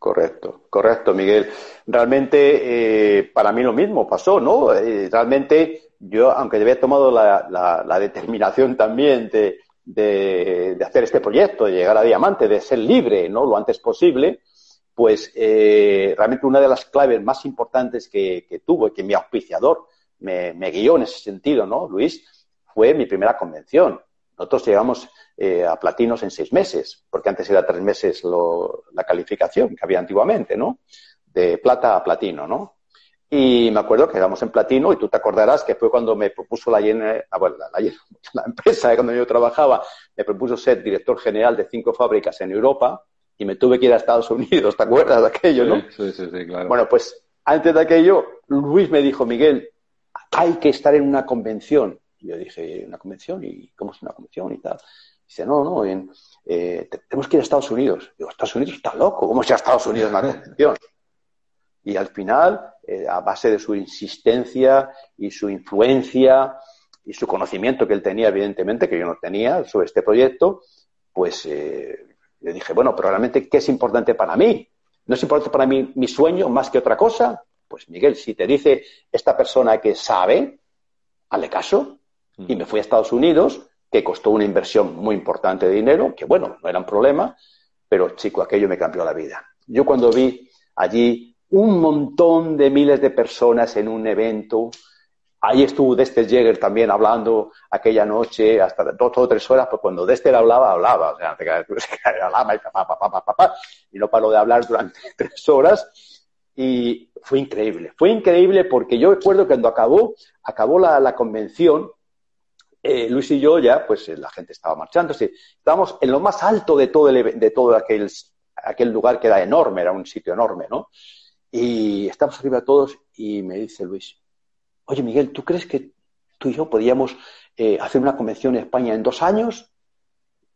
Correcto, correcto, Miguel. Realmente eh, para mí lo mismo pasó, ¿no? Eh, realmente yo, aunque había tomado la determinación también de, de, hacer este proyecto, de llegar a diamante, de ser libre, ¿no? Lo antes posible, pues eh, realmente una de las claves más importantes que, que tuvo y que mi auspiciador me, me, guió en ese sentido, ¿no, Luis? Fue mi primera convención. Nosotros llegamos eh, a platinos en seis meses, porque antes era tres meses lo, la calificación que había antiguamente, ¿no? De plata a platino, ¿no? Y me acuerdo que éramos en platino y tú te acordarás que fue cuando me propuso la, ah, la, empresa cuando yo trabajaba, me propuso ser director general de cinco fábricas en Europa y me tuve que ir a Estados Unidos, ¿te acuerdas de aquello, no? Sí, sí, sí, claro. Bueno, pues antes de aquello, Luis me dijo, Miguel, hay que estar en una convención. Y yo dije, ¿una convención? ¿Y cómo es una convención? Y tal. Dice, no, no, eh, tenemos que ir a Estados Unidos. Digo, Estados Unidos está loco, ¿cómo sea Estados Unidos en una convención? Y al final, eh, a base de su insistencia y su influencia y su conocimiento que él tenía, evidentemente, que yo no tenía sobre este proyecto, pues eh, le dije, bueno, pero realmente, ¿qué es importante para mí? ¿No es importante para mí mi sueño más que otra cosa? Pues Miguel, si te dice esta persona que sabe, hazle caso. Mm. Y me fui a Estados Unidos, que costó una inversión muy importante de dinero, que bueno, no era un problema, pero chico, aquello me cambió la vida. Yo cuando vi allí un montón de miles de personas en un evento, ahí estuvo Dexter Jäger también hablando aquella noche hasta dos o tres horas, pues cuando Dexter hablaba, hablaba, o sea, hablaba y, y no paró de hablar durante tres horas y fue increíble. Fue increíble porque yo recuerdo que cuando acabó, acabó la, convención, eh, Luis y yo ya, pues eh, la gente estaba marchando, estábamos en lo más alto de todo, de todo aquel, aquel lugar que era enorme, era un sitio enorme, ¿no? Y estamos arriba todos y me dice Luis, oye Miguel, ¿tú crees que tú y yo podíamos eh, hacer una convención en España en dos años?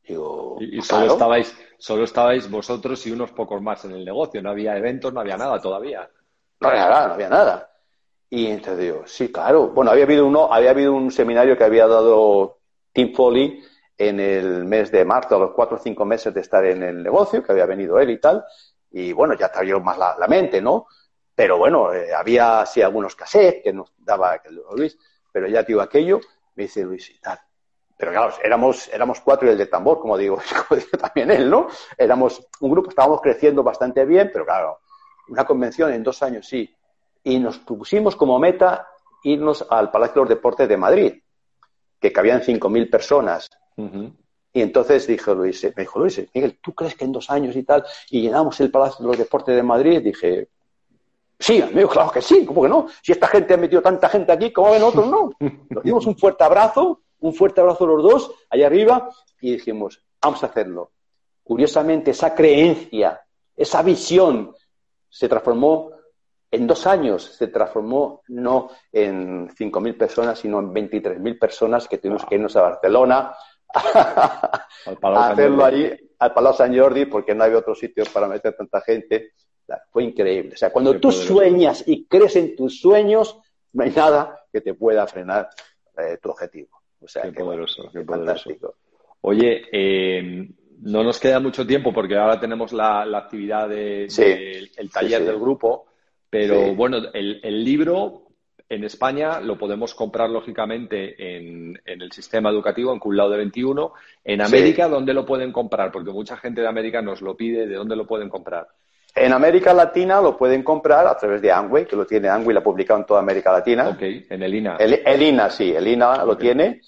Digo, y, solo estabais, solo estabais vosotros y unos pocos más en el negocio, no había eventos, no había nada todavía. No había nada, no había nada. Y entonces digo, sí, claro. Bueno, había habido uno, había habido un seminario que había dado Tim Foley en el mes de marzo, a los cuatro o cinco meses de estar en el negocio, que había venido él y tal. Y bueno, ya te abrió más la, mente, ¿no? Pero bueno, eh, había sí algunos cassettes que nos daba Luis, pero ya digo aquello, me dice Luis y tal. Pero claro, éramos, éramos cuatro y el de tambor, como digo, como digo también él, ¿no? Éramos un grupo, estábamos creciendo bastante bien, pero claro, una convención en dos años sí. Y nos pusimos como meta irnos al Palacio de los Deportes de Madrid, que cabían 5.000 personas. Y entonces dijo Luis, me dijo Luis, Miguel, ¿tú crees que en dos años y tal, y llenamos el Palacio de los Deportes de Madrid? Dije, sí, amigo, claro que sí, ¿cómo que no? Si esta gente ha metido tanta gente aquí, ¿cómo ven otros no? Nos dimos un fuerte abrazo un fuerte abrazo los dos, allá arriba, y dijimos, vamos a hacerlo. Curiosamente, esa creencia, esa visión, se transformó en dos años, se transformó no en 5.000 personas, sino en 23.000 personas que tuvimos que irnos a Barcelona a hacerlo allí, al Palau San Jordi, porque no había otro sitio para meter tanta gente. Fue increíble. O sea, cuando tú sueñas y crees en tus sueños, no hay nada que te pueda frenar eh, tu objetivo. O sea, qué, poderoso, qué poderoso. Oye, eh, no nos queda mucho tiempo porque ahora tenemos la, actividad del de, el taller del grupo, pero bueno, el, libro en España lo podemos comprar lógicamente en, el sistema educativo, en Cullao de 21. En América, ¿dónde lo pueden comprar? Porque mucha gente de América nos lo pide, ¿de dónde lo pueden comprar? En América Latina lo pueden comprar a través de Angway, que lo tiene Angway, lo ha publicado en toda América Latina. Ok, en el INA. El, INA, sí, el INA lo tiene.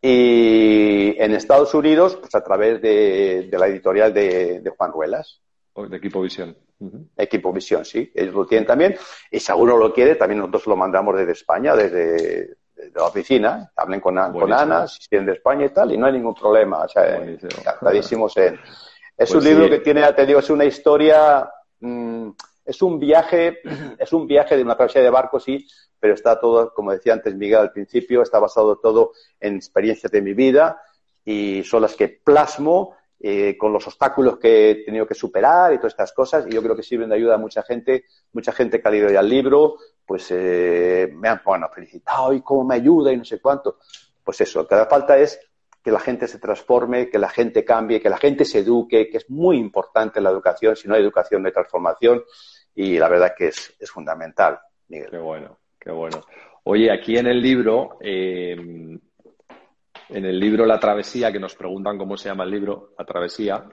Y en Estados Unidos, pues a través de, la editorial de, Juan Ruelas. De Equipo Visión. Equipo Visión, sí. Ellos lo tienen también. Y si alguno lo quiere, también nosotros lo mandamos desde España, desde, la oficina. Hablen con, con Ana, si quieren de España y tal, y no hay ningún problema. O sea, encantadísimos en... Es pues un libro que tiene, te digo, es una historia Mm, es un viaje, es un viaje de una travesía de barco, sí, pero está todo, como decía antes Miguel al principio, está basado todo en experiencias de mi vida y son las que plasmo eh, con los obstáculos que he tenido que superar y todas estas cosas y yo creo que sirven de ayuda a mucha gente, mucha gente que ha leído ya el libro, pues eh, me han bueno, felicitado y cómo me ayuda y no sé cuánto. Pues eso, lo que da falta es que la gente se transforme, que la gente cambie, que la gente se eduque, que es muy importante la educación. Si no hay educación, no hay transformación. Y la verdad que es, fundamental, Miguel. Qué bueno, qué bueno. Oye, aquí en el libro, eh, en el libro La Travesía, que nos preguntan cómo se llama el libro, La Travesía,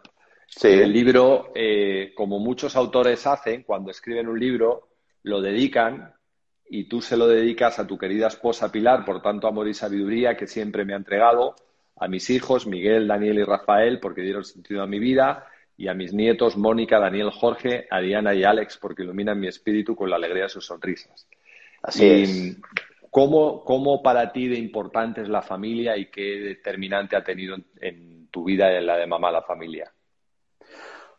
sí. el libro, eh, como muchos autores hacen, cuando escriben un libro, lo dedican y tú se lo dedicas a tu querida esposa Pilar, por tanto amor y sabiduría que siempre me ha entregado, a mis hijos, Miguel, Daniel y Rafael, porque dieron sentido a mi vida, y a mis nietos, Mónica, Daniel, Jorge, a Diana y Alex, porque iluminan mi espíritu con la alegría de sus sonrisas. Así es. ¿Cómo, ¿Cómo para ti de importante es la familia y qué determinante ha tenido en, tu vida y en la de mamá la familia?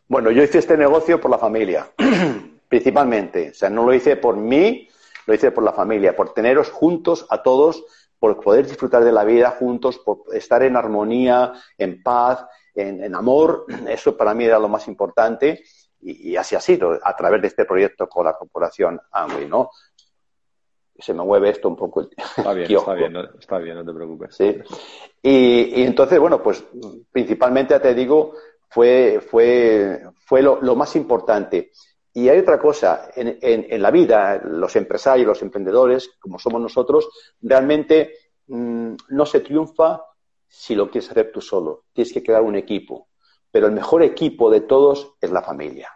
Bueno, yo hice este negocio por la familia, principalmente. O sea, no lo hice por mí, lo hice por la familia, por teneros juntos a todos, por poder disfrutar de la vida juntos, por estar en armonía, en paz, en, amor. Eso para mí era lo más importante y, así ha sido a través de este proyecto con la corporación Amway, ¿no? Se me mueve esto un poco. Está bien, está bien, no, está bien, no te preocupes. Sí. Y, entonces, bueno, pues principalmente, te digo, fue, fue, fue lo, lo más importante. Y hay otra cosa, en, en, la vida, los empresarios, los emprendedores, como somos nosotros, realmente mm, no se triunfa si lo quieres hacer tú solo. Tienes que crear un equipo. Pero el mejor equipo de todos es la familia.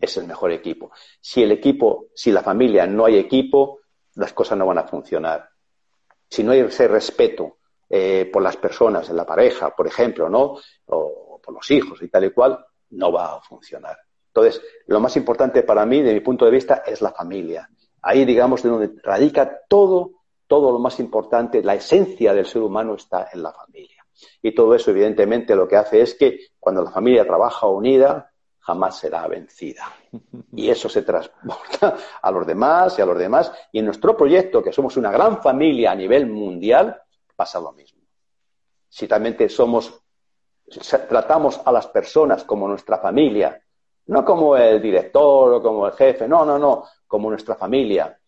Es el mejor equipo. Si el equipo, si la familia no hay equipo, las cosas no van a funcionar. Si no hay ese respeto eh, por las personas, en la pareja, por ejemplo, ¿no? O por los hijos y tal y cual, no va a funcionar. Entonces, lo más importante para mí, de mi punto de vista, es la familia. Ahí, digamos, de donde radica todo, todo lo más importante, la esencia del ser humano está en la familia. Y todo eso, evidentemente, lo que hace es que cuando la familia trabaja unida, jamás será vencida. Y eso se transporta a los demás y a los demás. Y en nuestro proyecto, que somos una gran familia a nivel mundial, pasa lo mismo. Si realmente somos, tratamos a las personas como nuestra familia, no como el director o como el jefe, no, no, no, como nuestra familia.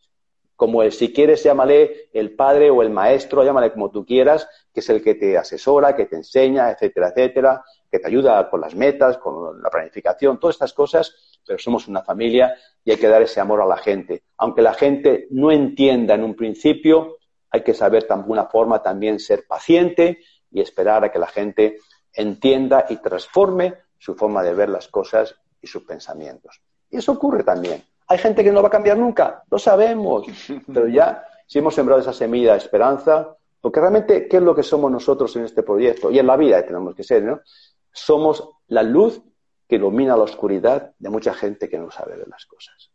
Como el, si quieres, llámale el padre o el maestro, llámale como tú quieras, que es el que te asesora, que te enseña, etcétera, etcétera, que te ayuda con las metas, con la planificación, todas estas cosas, pero somos una familia y hay que dar ese amor a la gente. Aunque la gente no entienda en un principio, hay que saber de alguna forma también ser paciente y esperar a que la gente entienda y transforme su forma de ver las cosas y sus pensamientos. Y eso ocurre también. Hay gente que no va a cambiar nunca, lo sabemos, pero ya si hemos sembrado esa semilla de esperanza, porque realmente, ¿qué es lo que somos nosotros en este proyecto? Y en la vida tenemos que ser, ¿no? Somos la luz que ilumina la oscuridad de mucha gente que no sabe de las cosas.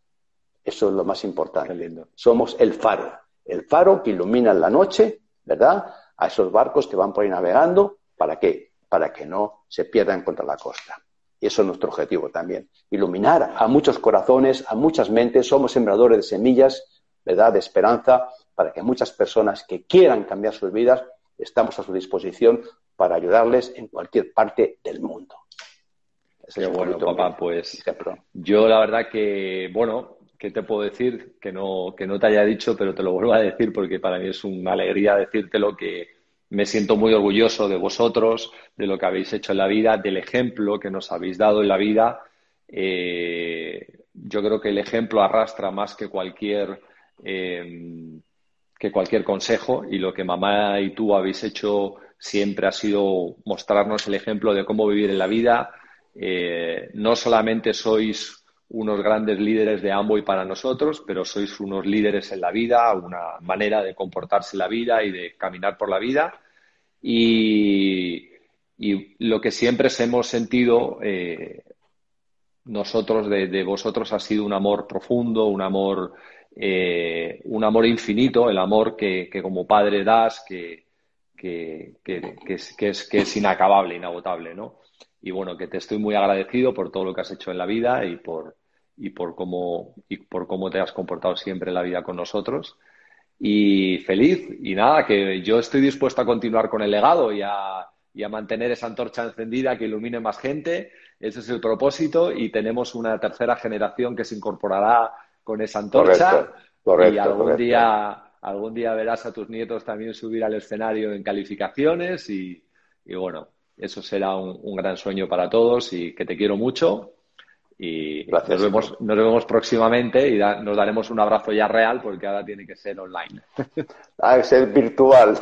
Eso es lo más importante. Somos el faro, el faro que ilumina en la noche, ¿verdad? A esos barcos que van por ahí navegando, ¿para qué? Para que no se pierdan contra la costa. Y eso es nuestro objetivo también. Iluminar a muchos corazones, a muchas mentes. Somos sembradores de semillas, ¿verdad? De esperanza, para que muchas personas que quieran cambiar sus vidas, estamos a su disposición para ayudarles en cualquier parte del mundo. Qué bueno, papá, pues yo la verdad que, bueno, ¿qué te puedo decir? Que no, que no te haya dicho, pero te lo vuelvo a decir porque para mí es una alegría decírtelo que me siento muy orgulloso de vosotros, de lo que habéis hecho en la vida, del ejemplo que nos habéis dado en la vida. Eh, yo creo que el ejemplo arrastra más que cualquier, eh, que cualquier consejo y lo que mamá y tú habéis hecho siempre ha sido mostrarnos el ejemplo de cómo vivir en la vida. Eh, no solamente sois unos grandes líderes de Amway para nosotros, pero sois unos líderes en la vida, una manera de comportarse en la vida y de caminar por la vida. Y, lo que siempre hemos sentido eh, nosotros de, vosotros ha sido un amor profundo, un amor, eh, un amor infinito, el amor que, como padre das, que, que, es, que, es, que es inacabable, inagotable, ¿no? Y bueno, que te estoy muy agradecido por todo lo que has hecho en la vida y por, y por cómo, y por cómo te has comportado siempre en la vida con nosotros y feliz. Y nada, que yo estoy dispuesto a continuar con el legado y a, mantener esa antorcha encendida que ilumine más gente. Ese es el propósito y tenemos una tercera generación que se incorporará con esa antorcha. y algún día algún día verás a tus nietos también subir al escenario en calificaciones y, bueno, eso será un, gran sueño para todos y que te quiero mucho y nos vemos, nos vemos próximamente y nos daremos un abrazo ya real porque ahora tiene que ser online. Ah, que ser virtual.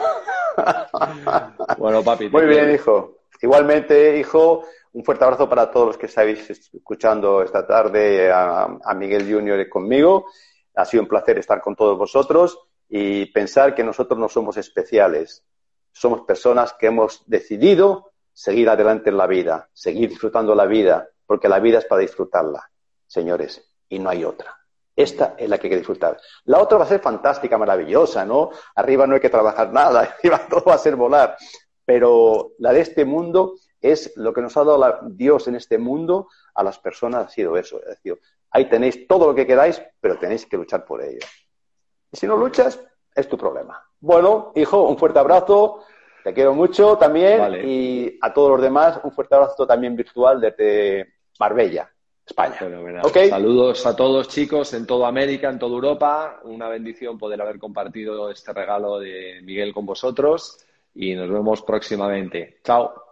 bueno, papi. Muy bien, hijo. Igualmente, hijo, un fuerte abrazo para todos los que estáis escuchando esta tarde a, a Miguel Junior y conmigo. Ha sido un placer estar con todos vosotros y pensar que nosotros no somos especiales. Somos personas que hemos decidido seguir adelante en la vida, seguir disfrutando la vida, porque la vida es para disfrutarla, señores, y no hay otra. Esta es la que hay que disfrutar. La otra va a ser fantástica, maravillosa, ¿no? Arriba no hay que trabajar nada, arriba todo va a ser volar. Pero la de este mundo es lo que nos ha dado Dios en este mundo a las personas, ha sido eso. Ahí tenéis todo lo que queráis, pero tenéis que luchar por ello. Y si no luchas, es tu problema. Bueno, hijo, un fuerte abrazo. Te quiero mucho también. Y a todos los demás, un fuerte abrazo también virtual desde Marbella. España. Saludos a todos chicos en toda América, en toda Europa. Una bendición poder haber compartido este regalo de Miguel con vosotros y nos vemos próximamente. Chao.